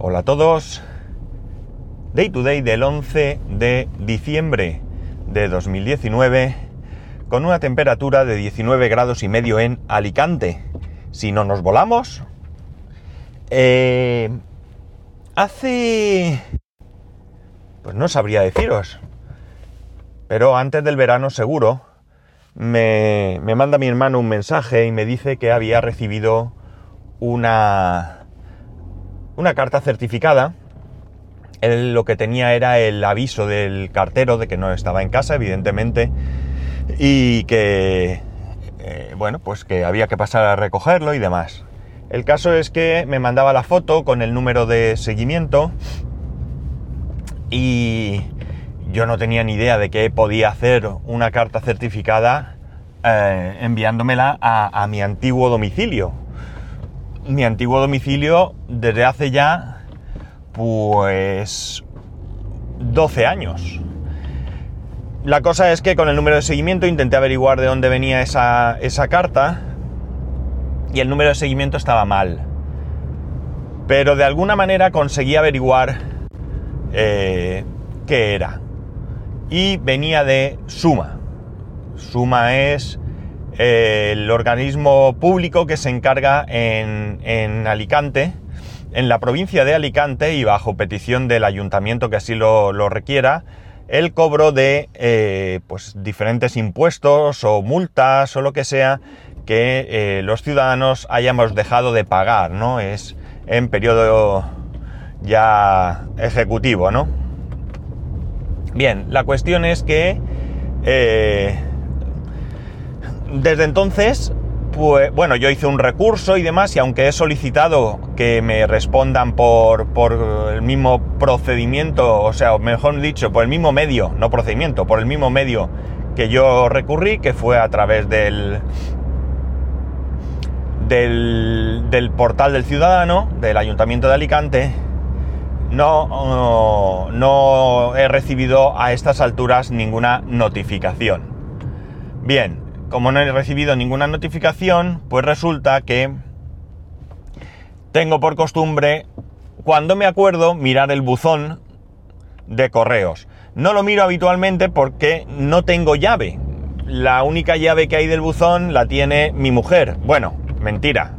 Hola a todos. Day to day del 11 de diciembre de 2019 con una temperatura de 19 grados y medio en Alicante. Si no nos volamos. Eh, hace... Pues no sabría deciros. Pero antes del verano seguro me, me manda mi hermano un mensaje y me dice que había recibido una, una carta certificada. Él lo que tenía era el aviso del cartero de que no estaba en casa, evidentemente, y que, eh, bueno, pues que había que pasar a recogerlo y demás. El caso es que me mandaba la foto con el número de seguimiento y yo no tenía ni idea de que podía hacer una carta certificada eh, enviándomela a, a mi antiguo domicilio. Mi antiguo domicilio desde hace ya pues 12 años. La cosa es que con el número de seguimiento intenté averiguar de dónde venía esa, esa carta y el número de seguimiento estaba mal. Pero de alguna manera conseguí averiguar eh, qué era. Y venía de Suma. Suma es el organismo público que se encarga en, Alicante, en la provincia de Alicante y bajo petición del ayuntamiento que así lo, lo requiera, el cobro de eh, pues, diferentes impuestos o multas o lo que sea que eh, los ciudadanos hayamos dejado de pagar, ¿no? Es en periodo ya ejecutivo, ¿no? Bien, la cuestión es que eh, desde entonces, pues bueno, yo hice un recurso y demás, y aunque he solicitado que me respondan por, por el mismo procedimiento, o sea, mejor dicho, por el mismo medio, no procedimiento, por el mismo medio que yo recurrí, que fue a través del, del, portal del ciudadano, del Ayuntamiento de Alicante, no, no, he recibido a estas alturas ninguna notificación. Bien, como no he recibido ninguna notificación, pues resulta que tengo por costumbre, cuando me acuerdo, mirar el buzón de correos. No lo miro habitualmente porque no tengo llave. La única llave que hay del buzón la tiene mi mujer. Bueno, mentira.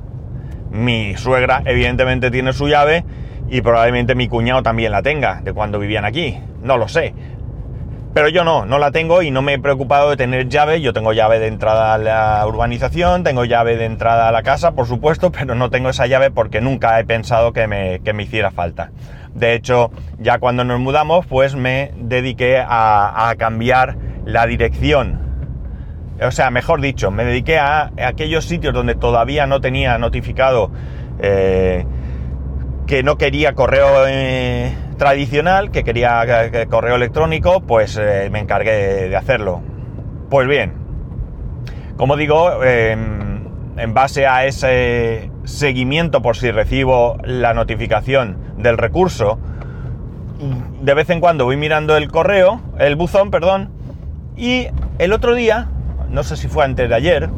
Mi suegra evidentemente tiene su llave y probablemente mi cuñado también la tenga, de cuando vivían aquí. No lo sé. Pero yo no, no la tengo y no me he preocupado de tener llave. Yo tengo llave de entrada a la urbanización, tengo llave de entrada a la casa, por supuesto, pero no tengo esa llave porque nunca he pensado que me, que me hiciera falta. De hecho, ya cuando nos mudamos, pues me dediqué a, cambiar la dirección o sea, mejor dicho, me dediqué a, aquellos sitios donde todavía no tenía notificado eh, que no quería correo eh, tradicional, que quería eh, correo electrónico, pues eh, me encargué de hacerlo. Pues bien, como digo, en base a ese seguimiento por si recibo la notificación del recurso, de vez en cuando voy mirando el correo, el buzón, perdón, y el otro día no sé si fue antes de ayer,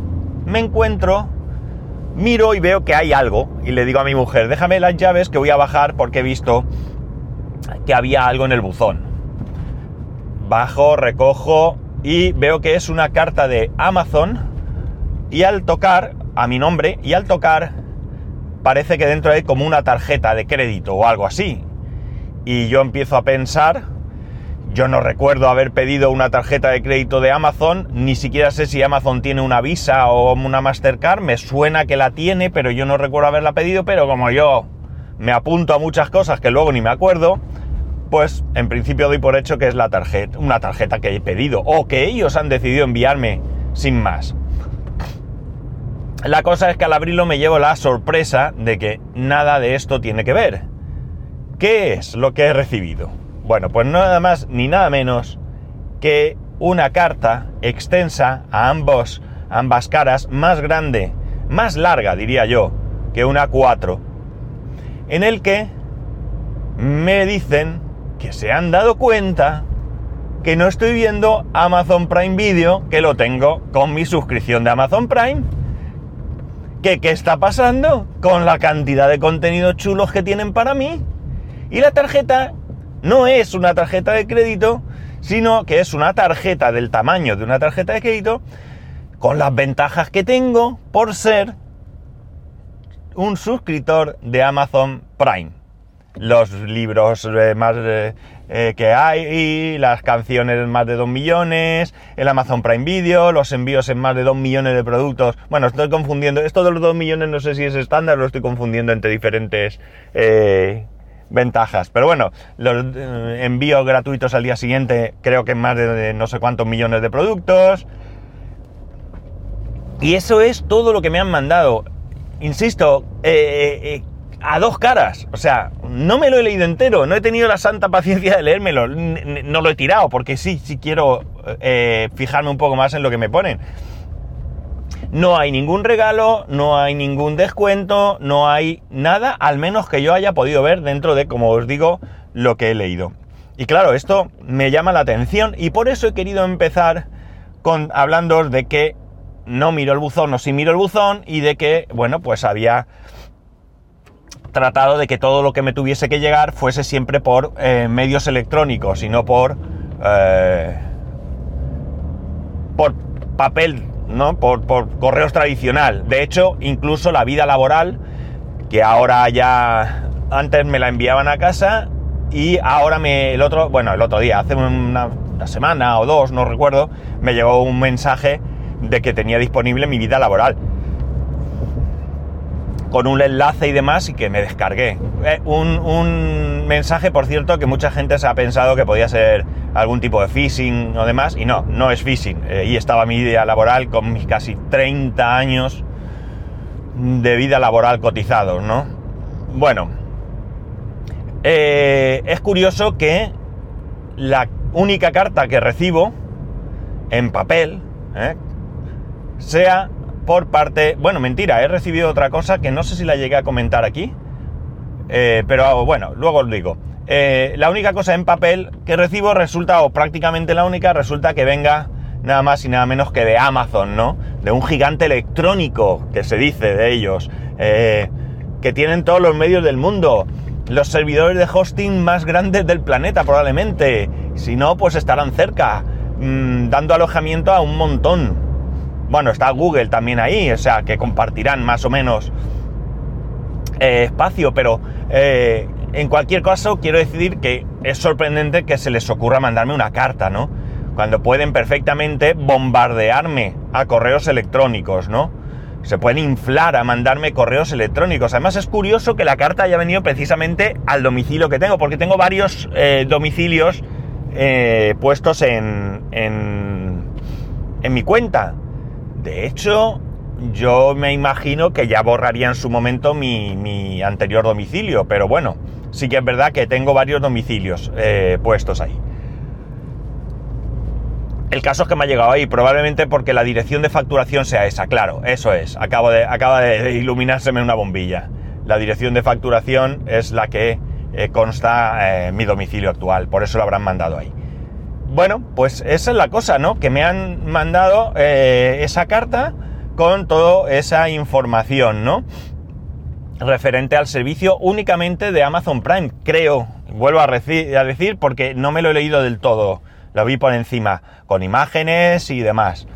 me encuentro, miro y veo que hay algo y le digo a mi mujer, déjame las llaves que voy a bajar porque he visto que había algo en el buzón. Bajo, recojo y veo que es una carta de Amazon y al tocar a mi nombre y al tocar parece que dentro hay como una tarjeta de crédito o algo así. Y yo empiezo a pensar, yo no recuerdo haber pedido una tarjeta de crédito de Amazon, ni siquiera sé si Amazon tiene una Visa o una Mastercard, me suena que la tiene, pero yo no recuerdo haberla pedido, pero como yo me apunto a muchas cosas que luego ni me acuerdo, pues en principio doy por hecho que es la tarjeta, una tarjeta que he pedido o que ellos han decidido enviarme sin más. La cosa es que al abrirlo me llevo la sorpresa de que nada de esto tiene que ver. ¿Qué es lo que he recibido? Bueno, pues nada más ni nada menos que una carta extensa a ambos, ambas caras, más grande, más larga diría yo, que una 4, en el que me dicen que se han dado cuenta que no estoy viendo Amazon Prime Video, que lo tengo con mi suscripción de Amazon Prime. ¿Que qué está pasando con la cantidad de contenidos chulos que tienen para mí? Y la tarjeta no es una tarjeta de crédito, sino que es una tarjeta del tamaño de una tarjeta de crédito, con las ventajas que tengo por ser un suscriptor de Amazon Prime. Los libros eh, más eh, eh, que hay, las canciones más de 2 millones, el Amazon Prime Video, los envíos en más de 2 millones de productos. Bueno, estoy confundiendo. Esto de los 2 millones no sé si es estándar, lo estoy confundiendo entre diferentes ventajas. Pero bueno, los envíos gratuitos al día siguiente, creo que más de no sé cuántos millones de productos. Y eso es todo lo que me han mandado. Insisto, eh, eh, a dos caras. O sea, no me lo he leído entero, no he tenido la santa paciencia de leérmelo. No lo he tirado, porque sí, sí quiero eh, fijarme un poco más en lo que me ponen. No hay ningún regalo, no hay ningún descuento, no hay nada, al menos que yo haya podido ver dentro de, como os digo, lo que he leído. Y claro, esto me llama la atención y por eso he querido empezar con hablando de que no miro el buzón o sí miro el buzón y de que, bueno, pues había tratado de que todo lo que me tuviese que llegar fuese siempre por eh, medios electrónicos y no por eh, por papel, ¿no? Por, por correos tradicional. De hecho, incluso la vida laboral, que ahora ya antes me la enviaban a casa y ahora me el otro, bueno, el otro día, hace una semana o dos, no recuerdo, me llegó un mensaje de que tenía disponible mi vida laboral. Con un enlace y demás y que me descargué. Eh, un, mensaje, por cierto, que mucha gente se ha pensado que podía ser algún tipo de phishing o demás, y no, no es phishing. Eh, y estaba mi vida laboral con mis casi 30 años de vida laboral cotizados, ¿no? Bueno, eh, es curioso que la única carta que recibo en papel, sea por parte... Bueno, mentira, he recibido otra cosa que no sé si la llegué a comentar aquí, eh, pero bueno, luego os digo. Eh, la única cosa en papel que recibo resulta, o prácticamente la única, resulta que venga nada más y nada menos que de Amazon, ¿no? De un gigante electrónico, que se dice de ellos, eh, que tienen todos los medios del mundo, los servidores de hosting más grandes del planeta probablemente, si no, pues estarán cerca, mm, dando alojamiento a un montón. Bueno, está Google también ahí, o sea, que compartirán más o menos eh, espacio, pero en cualquier caso quiero decir que es sorprendente que se les ocurra mandarme una carta, ¿no? Cuando pueden perfectamente bombardearme a correos electrónicos, ¿no? Se pueden inflar a mandarme correos electrónicos. Además es curioso que la carta haya venido precisamente al domicilio que tengo, porque tengo varios eh, domicilios puestos en, en, en mi cuenta. De hecho, yo me imagino que ya borraría en su momento mi, anterior domicilio, pero bueno, sí que es verdad que tengo varios domicilios eh, puestos ahí. El caso es que me ha llegado ahí, probablemente porque la dirección de facturación sea esa, claro, eso es, acabo de, acaba de iluminárseme una bombilla. La dirección de facturación es la que eh, consta en mi domicilio actual, por eso lo habrán mandado ahí. Bueno, pues esa es la cosa, ¿no? Que me han mandado eh, esa carta con toda esa información, ¿no? Referente al servicio únicamente de Amazon Prime, creo, vuelvo a, decir porque no me lo he leído del todo, lo vi por encima, con imágenes y demás.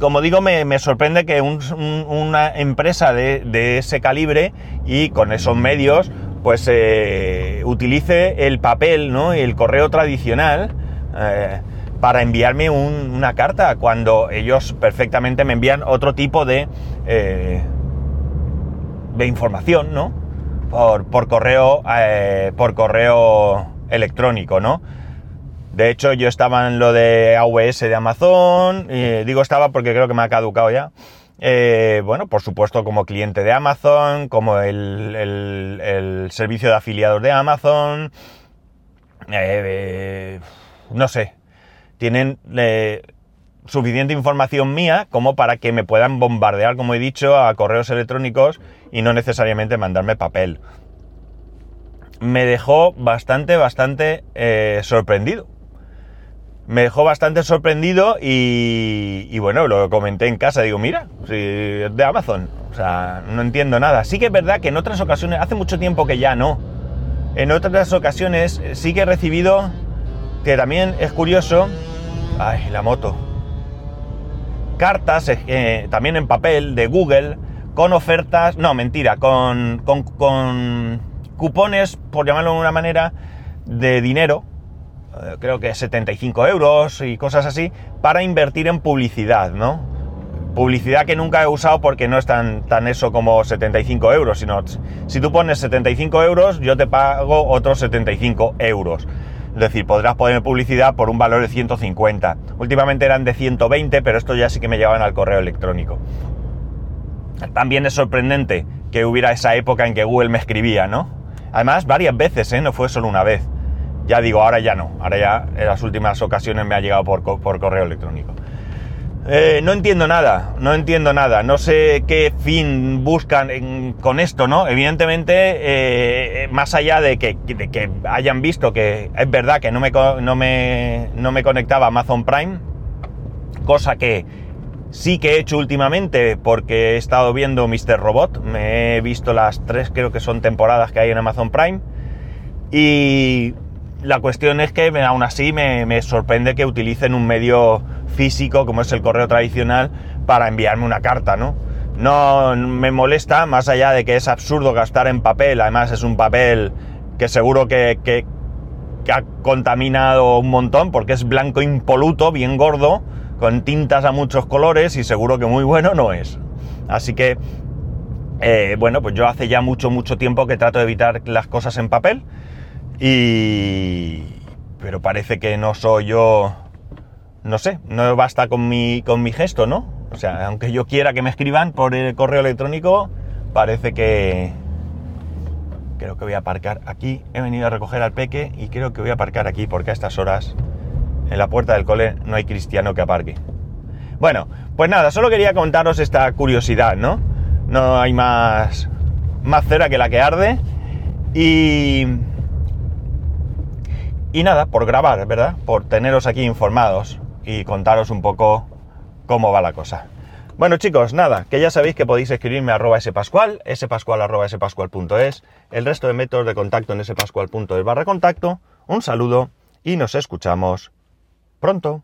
Como digo, me, sorprende que una empresa de, ese calibre y con esos medios, pues eh, utilice el papel, ¿no? El correo tradicional eh, para enviarme una carta cuando ellos perfectamente me envían otro tipo de, eh, de información, ¿no? Por, correo, eh, por correo electrónico, ¿no? De hecho, yo estaba en lo de AWS de Amazon, digo estaba porque creo que me ha caducado ya. bueno, por supuesto como cliente de Amazon, como el, el servicio de afiliados de Amazon. Eh, no sé, tienen eh, suficiente información mía como para que me puedan bombardear, como he dicho, a correos electrónicos y no necesariamente mandarme papel. Me dejó bastante, bastante eh, sorprendido. Me dejó bastante sorprendido y, bueno, lo comenté en casa. Digo, mira, si es de Amazon. O sea, no entiendo nada. Sí que es verdad que en otras ocasiones, hace mucho tiempo que ya no en otras ocasiones sí que he recibido, que también es curioso, ay, la moto, cartas eh, también en papel de Google con ofertas, no, mentira, con, con, con cupones, por llamarlo de una manera, de dinero, eh, creo que 75 euros y cosas así, para invertir en publicidad, ¿no? Publicidad que nunca he usado porque no es tan, tan eso como 75 euros, sino si tú pones 75 euros, yo te pago otros 75 euros. Es decir, podrás poner publicidad por un valor de 150. Últimamente eran de 120, pero esto ya sí que me llevaban al correo electrónico. También es sorprendente que hubiera esa época en que Google me escribía, ¿no? Además, varias veces, ¿eh? No fue solo una vez. Ya digo, ahora ya no. Ahora ya en las últimas ocasiones me ha llegado por, correo electrónico. Eh, no entiendo nada, no entiendo nada. No sé qué fin buscan con esto, ¿no? Evidentemente, eh, más allá de que, que, hayan visto que es verdad que no me, no me, no me conectaba a Amazon Prime, cosa que sí que he hecho últimamente porque he estado viendo Mr. Robot. Me he visto las tres, creo que son temporadas que hay en Amazon Prime. Y la cuestión es que aún así me, sorprende que utilicen un medio físico como es el correo tradicional para enviarme una carta, ¿no? No me molesta, más allá de que es absurdo gastar en papel, además es un papel que seguro que, que, ha contaminado un montón porque es blanco impoluto, bien gordo, con tintas a muchos colores y seguro que muy bueno no es. Así que, eh, bueno, pues yo hace ya mucho, mucho tiempo que trato de evitar las cosas en papel y... Pero parece que no soy yo... No sé, no basta con mi, con mi gesto, ¿no? O sea, aunque yo quiera que me escriban por el correo electrónico, parece que... Creo que voy a aparcar aquí. He venido a recoger al peque y creo que voy a aparcar aquí porque a estas horas en la puerta del cole no hay cristiano que aparque. Bueno, pues nada, solo quería contaros esta curiosidad, ¿no? No hay más, más cera que la que arde. Y, y nada, por grabar, ¿verdad? Por teneros aquí informados y contaros un poco cómo va la cosa. Bueno chicos, nada, que ya sabéis que podéis escribirme a arroba spascual, spascual arroba spascual.es, el resto de métodos de contacto en spascual.es barra contacto. Un saludo y nos escuchamos pronto.